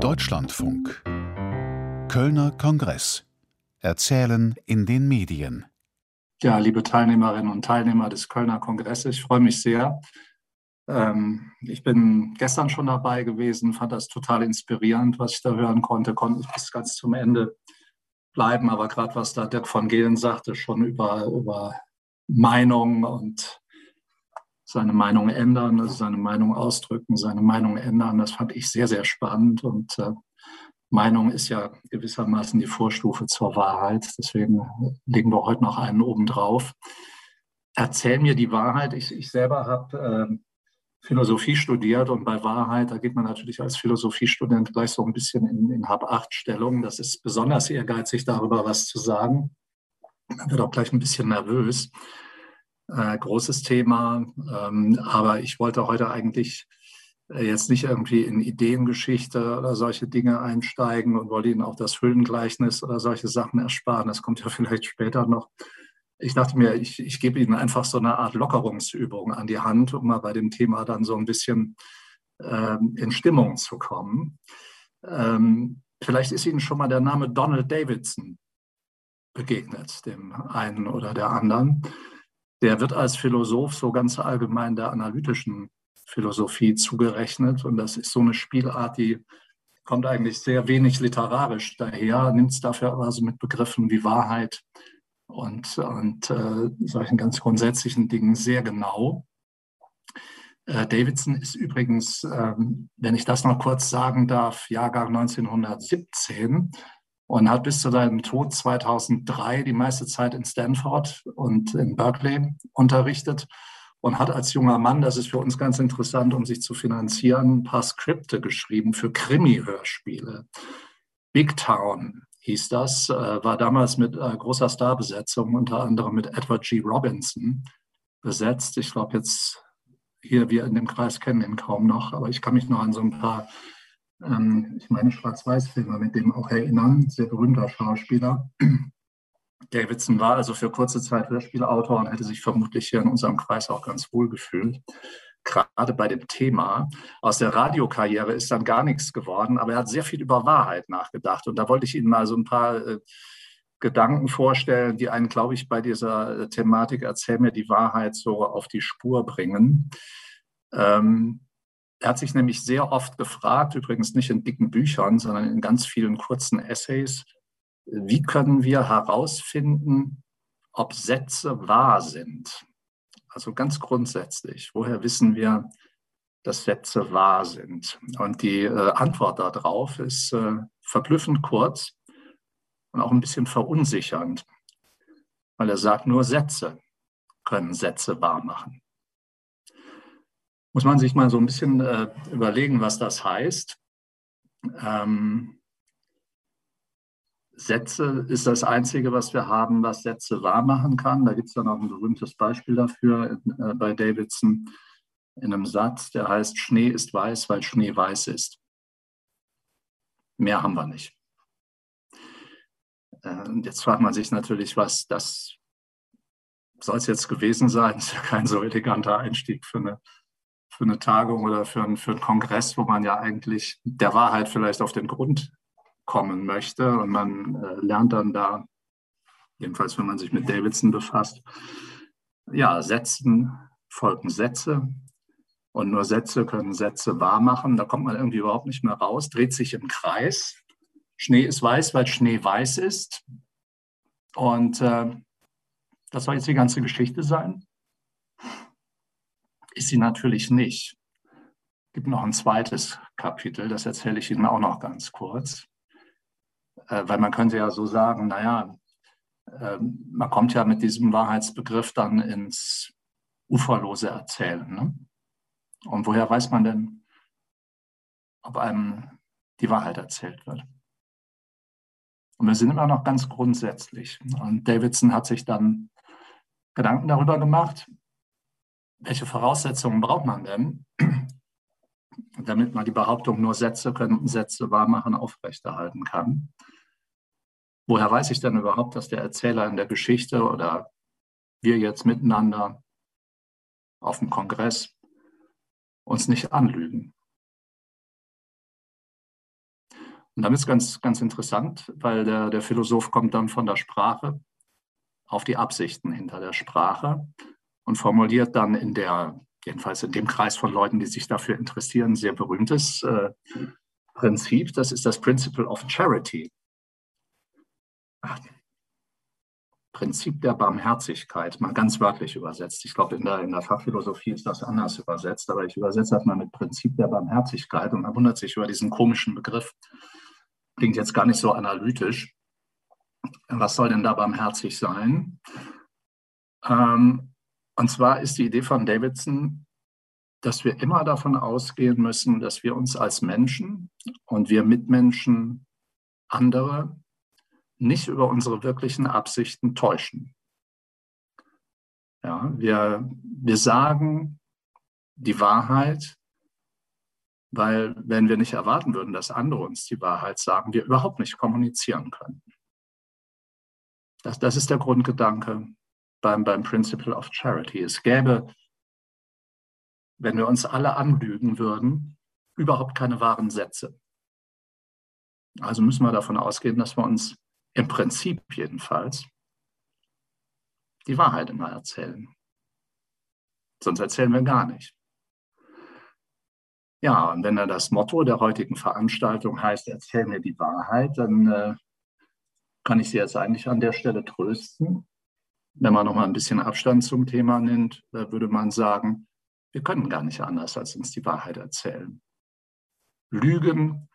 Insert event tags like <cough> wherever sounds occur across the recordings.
Deutschlandfunk. Kölner Kongress. Erzählen in den Medien. Ja, liebe Teilnehmerinnen und Teilnehmer des Kölner Kongresses, ich freue mich sehr. Ähm, ich bin gestern schon dabei gewesen, fand das total inspirierend, was ich da hören konnte, konnte nicht bis ganz zum Ende bleiben, aber gerade was da Dirk von Gehlen sagte, schon über, über Meinung und seine Meinung ändern, also seine Meinung ausdrücken, seine Meinung ändern. Das fand ich sehr, sehr spannend. Und äh, Meinung ist ja gewissermaßen die Vorstufe zur Wahrheit. Deswegen legen wir heute noch einen obendrauf. Erzähl mir die Wahrheit. Ich, ich selber habe äh, Philosophie studiert und bei Wahrheit, da geht man natürlich als Philosophiestudent gleich so ein bisschen in, in Hab-Acht-Stellung. Das ist besonders ehrgeizig, darüber was zu sagen. Man wird auch gleich ein bisschen nervös äh, großes Thema. Ähm, aber ich wollte heute eigentlich äh, jetzt nicht irgendwie in Ideengeschichte oder solche Dinge einsteigen und wollte Ihnen auch das Höhlengleichnis oder solche Sachen ersparen. Das kommt ja <laughs> vielleicht später noch. Ich dachte mir, ich, ich gebe Ihnen einfach so eine Art Lockerungsübung an die Hand, um mal bei dem Thema dann so ein bisschen ähm, in Stimmung zu kommen. Ähm, vielleicht ist Ihnen schon mal der Name Donald Davidson begegnet, dem einen oder der anderen der wird als Philosoph so ganz allgemein der analytischen Philosophie zugerechnet. Und das ist so eine Spielart, die kommt eigentlich sehr wenig literarisch daher, nimmt es dafür also mit Begriffen wie Wahrheit und, und äh, solchen ganz grundsätzlichen Dingen sehr genau. Äh, Davidson ist übrigens, ähm, wenn ich das noch kurz sagen darf, Jahrgang 1917 und hat bis zu seinem Tod 2003 die meiste Zeit in Stanford und in Berkeley unterrichtet und hat als junger Mann, das ist für uns ganz interessant, um sich zu finanzieren, ein paar Skripte geschrieben für Krimi-Hörspiele. Big Town hieß das, äh, war damals mit äh, großer Starbesetzung, unter anderem mit Edward G. Robinson besetzt. Ich glaube jetzt hier, wir in dem Kreis kennen ihn kaum noch, aber ich kann mich noch an so ein paar ähm, ich meine Schwarz-Weiß-Filme mit dem auch erinnern, sehr berühmter Schauspieler. <clears throat> Davidson war also für kurze Zeit Hörspielautor und hätte sich vermutlich hier in unserem Kreis auch ganz wohl gefühlt. Gerade bei dem Thema. Aus der Radiokarriere ist dann gar nichts geworden, aber er hat sehr viel über Wahrheit nachgedacht. Und da wollte ich Ihnen mal so ein paar äh, Gedanken vorstellen, die einen, glaube ich, bei dieser äh, Thematik Erzähl mir die Wahrheit so auf die Spur bringen. Ähm, er hat sich nämlich sehr oft gefragt, übrigens nicht in dicken Büchern, sondern in ganz vielen kurzen Essays, wie können wir herausfinden, ob Sätze wahr sind? Also ganz grundsätzlich, woher wissen wir, dass Sätze wahr sind? Und die äh, Antwort darauf ist äh, verblüffend kurz und auch ein bisschen verunsichernd, weil er sagt, nur Sätze können Sätze wahr machen muss man sich mal so ein bisschen äh, überlegen, was das heißt. Ähm, Sätze ist das Einzige, was wir haben, was Sätze wahr machen kann. Da gibt es dann auch ein berühmtes Beispiel dafür äh, bei Davidson in einem Satz, der heißt, Schnee ist weiß, weil Schnee weiß ist. Mehr haben wir nicht. Äh, jetzt fragt man sich natürlich, was das soll es jetzt gewesen sein. <laughs> Das ist ja kein so eleganter Einstieg für eine für eine Tagung oder für, ein, für einen Kongress, wo man ja eigentlich der Wahrheit vielleicht auf den Grund kommen möchte. Und man äh, lernt dann da, jedenfalls wenn man sich mit Davidson befasst, ja, Sätzen folgen Sätze. Und nur Sätze können Sätze wahr machen. Da kommt man irgendwie überhaupt nicht mehr raus, dreht sich im Kreis. Schnee ist weiß, weil Schnee weiß ist. Und äh, das soll jetzt die ganze Geschichte sein ist sie natürlich nicht. Es gibt noch ein zweites Kapitel, das erzähle ich Ihnen auch noch ganz kurz. Äh, weil man könnte ja so sagen, naja, äh, man kommt ja mit diesem Wahrheitsbegriff dann ins uferlose Erzählen. Ne? Und woher weiß man denn, ob einem die Wahrheit erzählt wird? Und wir sind immer noch ganz grundsätzlich. Und Davidson hat sich dann Gedanken darüber gemacht, welche Voraussetzungen braucht man denn, <clears throat> damit man die Behauptung, nur Sätze können Sätze wahrmachen, aufrechterhalten kann? Woher weiß ich denn überhaupt, dass der Erzähler in der Geschichte oder wir jetzt miteinander auf dem Kongress uns nicht anlügen? Und dann ist ganz, ganz interessant, weil der, der Philosoph kommt dann von der Sprache auf die Absichten hinter der Sprache und formuliert dann in der, jedenfalls in dem Kreis von Leuten, die sich dafür interessieren, sehr berühmtes äh, Prinzip. Das ist das Principle of Charity. Ach, Prinzip der Barmherzigkeit, mal ganz wörtlich übersetzt. Ich glaube, in der, in der Fachphilosophie ist das anders übersetzt, aber ich übersetze das mal mit Prinzip der Barmherzigkeit und man wundert sich über diesen komischen Begriff. Klingt jetzt gar nicht so analytisch. Was soll denn da barmherzig sein? Ähm, und zwar ist die Idee von Davidson, dass wir immer davon ausgehen müssen, dass wir uns als Menschen und wir Mitmenschen andere nicht über unsere wirklichen Absichten täuschen. Ja, wir, wir sagen die Wahrheit, weil wenn wir nicht erwarten würden, dass andere uns die Wahrheit sagen, wir überhaupt nicht kommunizieren können. Das, das ist der Grundgedanke beim, beim Principle of Charity. Es gäbe, wenn wir uns alle anlügen würden, überhaupt keine wahren Sätze. Also müssen wir davon ausgehen, dass wir uns im Prinzip jedenfalls die Wahrheit immer erzählen. Sonst erzählen wir gar nicht. Ja, und wenn dann das Motto der heutigen Veranstaltung heißt, erzähl mir die Wahrheit, dann äh, kann ich Sie jetzt eigentlich an der Stelle trösten. Wenn man noch mal ein bisschen Abstand zum Thema nimmt, äh, würde man sagen, wir können gar nicht anders, als uns die Wahrheit erzählen. Lügen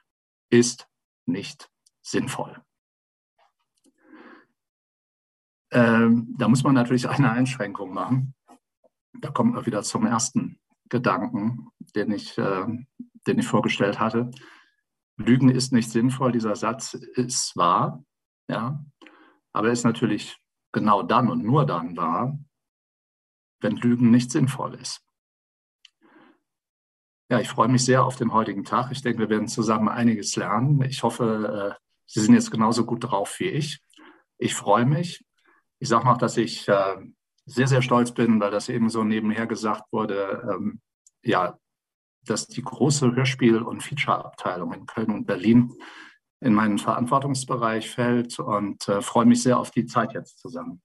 ist nicht sinnvoll. Ähm, da muss man natürlich eine Einschränkung machen. Da kommt man wieder zum ersten Gedanken, den ich, äh, den ich vorgestellt hatte. Lügen ist nicht sinnvoll. Dieser Satz ist wahr, ja, aber er ist natürlich genau dann und nur dann wahr, wenn Lügen nicht sinnvoll ist. Ja, ich freue mich sehr auf den heutigen Tag. Ich denke, wir werden zusammen einiges lernen. Ich hoffe, äh, Sie sind jetzt genauso gut drauf wie ich. Ich freue mich ich sage noch, dass ich äh, sehr, sehr stolz bin, weil das eben so nebenher gesagt wurde, ähm, ja, dass die große Hörspiel- und Feature-Abteilung in Köln und Berlin in meinen Verantwortungsbereich fällt und äh, freue mich sehr auf die Zeit jetzt zusammen.